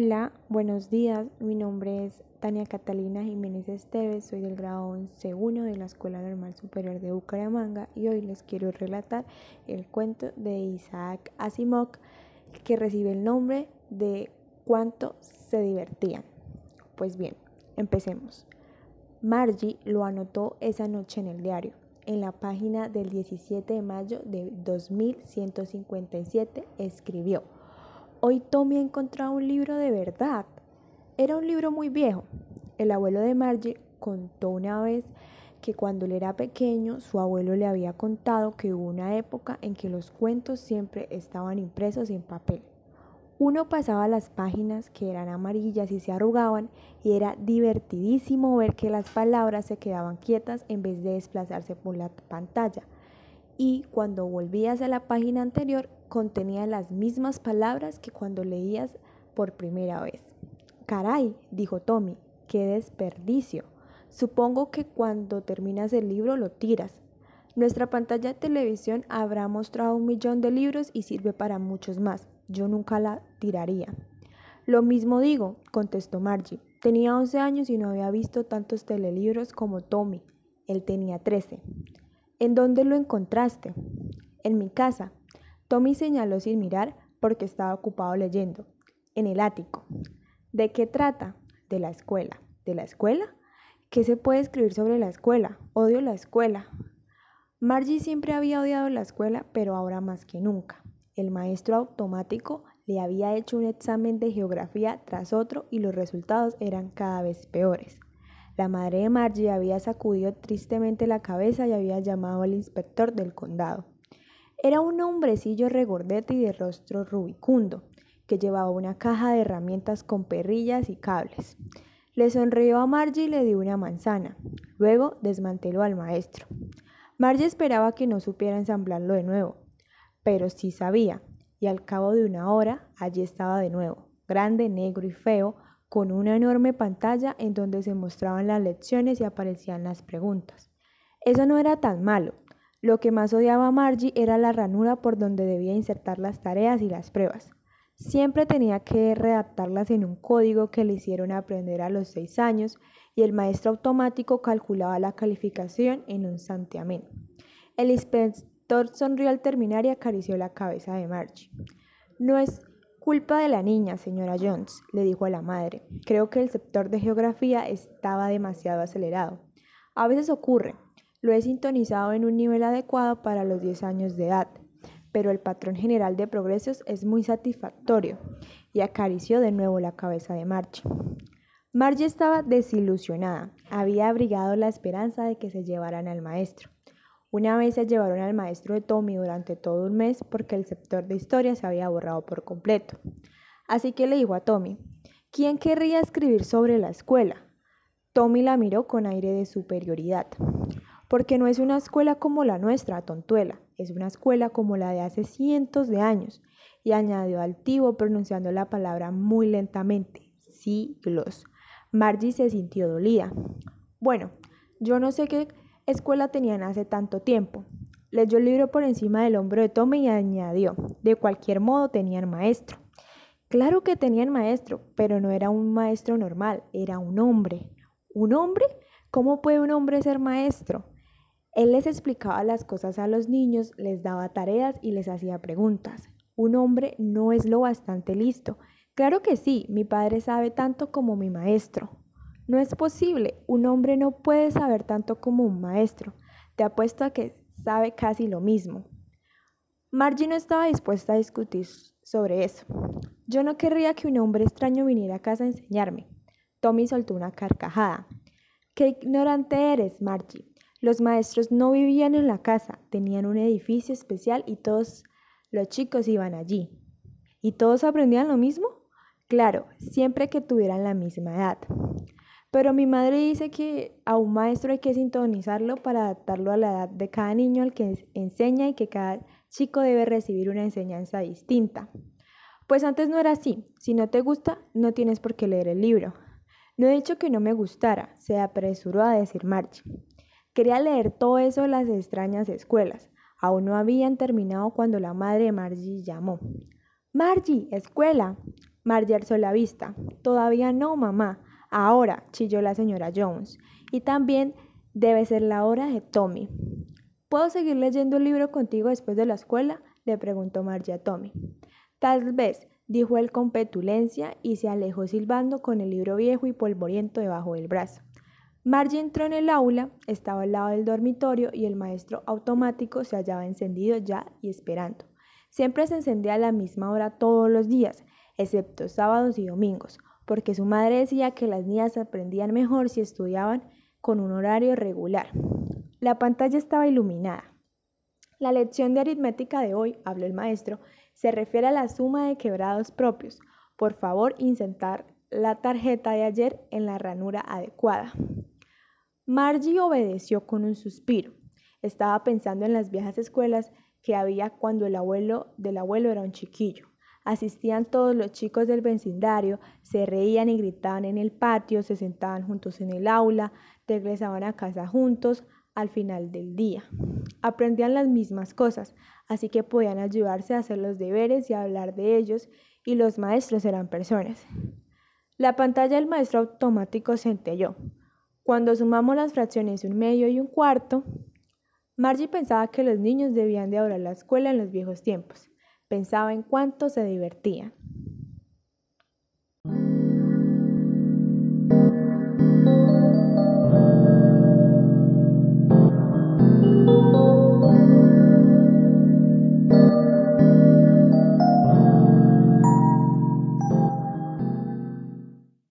Hola, buenos días. Mi nombre es Tania Catalina Jiménez Esteves, soy del grado 11.1 de la Escuela Normal Superior de Bucaramanga y hoy les quiero relatar el cuento de Isaac Asimov que recibe el nombre de Cuánto se divertían. Pues bien, empecemos. Margie lo anotó esa noche en el diario, en la página del 17 de mayo de 2157 escribió Hoy Tommy ha encontrado un libro de verdad. Era un libro muy viejo. El abuelo de Margie contó una vez que cuando él era pequeño su abuelo le había contado que hubo una época en que los cuentos siempre estaban impresos en papel. Uno pasaba las páginas que eran amarillas y se arrugaban y era divertidísimo ver que las palabras se quedaban quietas en vez de desplazarse por la pantalla. Y cuando volvías a la página anterior contenía las mismas palabras que cuando leías por primera vez. Caray, dijo Tommy, qué desperdicio. Supongo que cuando terminas el libro lo tiras. Nuestra pantalla de televisión habrá mostrado un millón de libros y sirve para muchos más. Yo nunca la tiraría. Lo mismo digo, contestó Margie. Tenía 11 años y no había visto tantos telelibros como Tommy. Él tenía 13. ¿En dónde lo encontraste? En mi casa. Tommy señaló sin mirar porque estaba ocupado leyendo. En el ático. ¿De qué trata? De la escuela. ¿De la escuela? ¿Qué se puede escribir sobre la escuela? Odio la escuela. Margie siempre había odiado la escuela, pero ahora más que nunca. El maestro automático le había hecho un examen de geografía tras otro y los resultados eran cada vez peores. La madre de Margie había sacudido tristemente la cabeza y había llamado al inspector del condado. Era un hombrecillo regordete y de rostro rubicundo, que llevaba una caja de herramientas con perrillas y cables. Le sonrió a Margie y le dio una manzana. Luego desmanteló al maestro. Margie esperaba que no supiera ensamblarlo de nuevo, pero sí sabía, y al cabo de una hora allí estaba de nuevo, grande, negro y feo, con una enorme pantalla en donde se mostraban las lecciones y aparecían las preguntas. Eso no era tan malo, lo que más odiaba a Margie era la ranura por donde debía insertar las tareas y las pruebas. Siempre tenía que redactarlas en un código que le hicieron aprender a los seis años y el maestro automático calculaba la calificación en un santiamén. El inspector sonrió al terminar y acarició la cabeza de Margie. No es culpa de la niña, señora Jones, le dijo a la madre. Creo que el sector de geografía estaba demasiado acelerado. A veces ocurre, lo he sintonizado en un nivel adecuado para los 10 años de edad, pero el patrón general de progresos es muy satisfactorio y acarició de nuevo la cabeza de Marge. Marge estaba desilusionada, había abrigado la esperanza de que se llevaran al maestro. Una vez se llevaron al maestro de Tommy durante todo un mes porque el sector de historia se había borrado por completo. Así que le dijo a Tommy, ¿quién querría escribir sobre la escuela? Tommy la miró con aire de superioridad porque no es una escuela como la nuestra, tontuela, es una escuela como la de hace cientos de años, y añadió altivo pronunciando la palabra muy lentamente, siglos. Margie se sintió dolida. Bueno, yo no sé qué escuela tenían hace tanto tiempo. Leyó el libro por encima del hombro de Tommy y añadió, de cualquier modo tenían maestro. Claro que tenían maestro, pero no era un maestro normal, era un hombre. ¿Un hombre? ¿Cómo puede un hombre ser maestro? Él les explicaba las cosas a los niños, les daba tareas y les hacía preguntas. Un hombre no es lo bastante listo. Claro que sí, mi padre sabe tanto como mi maestro. No es posible, un hombre no puede saber tanto como un maestro. Te apuesto a que sabe casi lo mismo. Margie no estaba dispuesta a discutir sobre eso. Yo no querría que un hombre extraño viniera a casa a enseñarme. Tommy soltó una carcajada. Qué ignorante eres, Margie. Los maestros no vivían en la casa, tenían un edificio especial y todos los chicos iban allí. ¿Y todos aprendían lo mismo? Claro, siempre que tuvieran la misma edad. Pero mi madre dice que a un maestro hay que sintonizarlo para adaptarlo a la edad de cada niño al que enseña y que cada chico debe recibir una enseñanza distinta. Pues antes no era así. Si no te gusta, no tienes por qué leer el libro. No he dicho que no me gustara, se apresuró a decir March. Quería leer todo eso de las extrañas escuelas. Aún no habían terminado cuando la madre de Margie llamó. Margie, escuela. Margie alzó la vista. Todavía no, mamá. Ahora, chilló la señora Jones. Y también debe ser la hora de Tommy. ¿Puedo seguir leyendo el libro contigo después de la escuela? le preguntó Margie a Tommy. Tal vez, dijo él con petulencia y se alejó silbando con el libro viejo y polvoriento debajo del brazo. Margie entró en el aula, estaba al lado del dormitorio y el maestro automático se hallaba encendido ya y esperando. Siempre se encendía a la misma hora todos los días, excepto sábados y domingos, porque su madre decía que las niñas aprendían mejor si estudiaban con un horario regular. La pantalla estaba iluminada. La lección de aritmética de hoy, habló el maestro, se refiere a la suma de quebrados propios. Por favor, insertar la tarjeta de ayer en la ranura adecuada. Margie obedeció con un suspiro. Estaba pensando en las viejas escuelas que había cuando el abuelo del abuelo era un chiquillo. Asistían todos los chicos del vecindario, se reían y gritaban en el patio, se sentaban juntos en el aula, regresaban a casa juntos al final del día. Aprendían las mismas cosas, así que podían ayudarse a hacer los deberes y a hablar de ellos, y los maestros eran personas. La pantalla del maestro automático centelló. Cuando sumamos las fracciones un medio y un cuarto, Margie pensaba que los niños debían de adorar la escuela en los viejos tiempos. Pensaba en cuánto se divertían.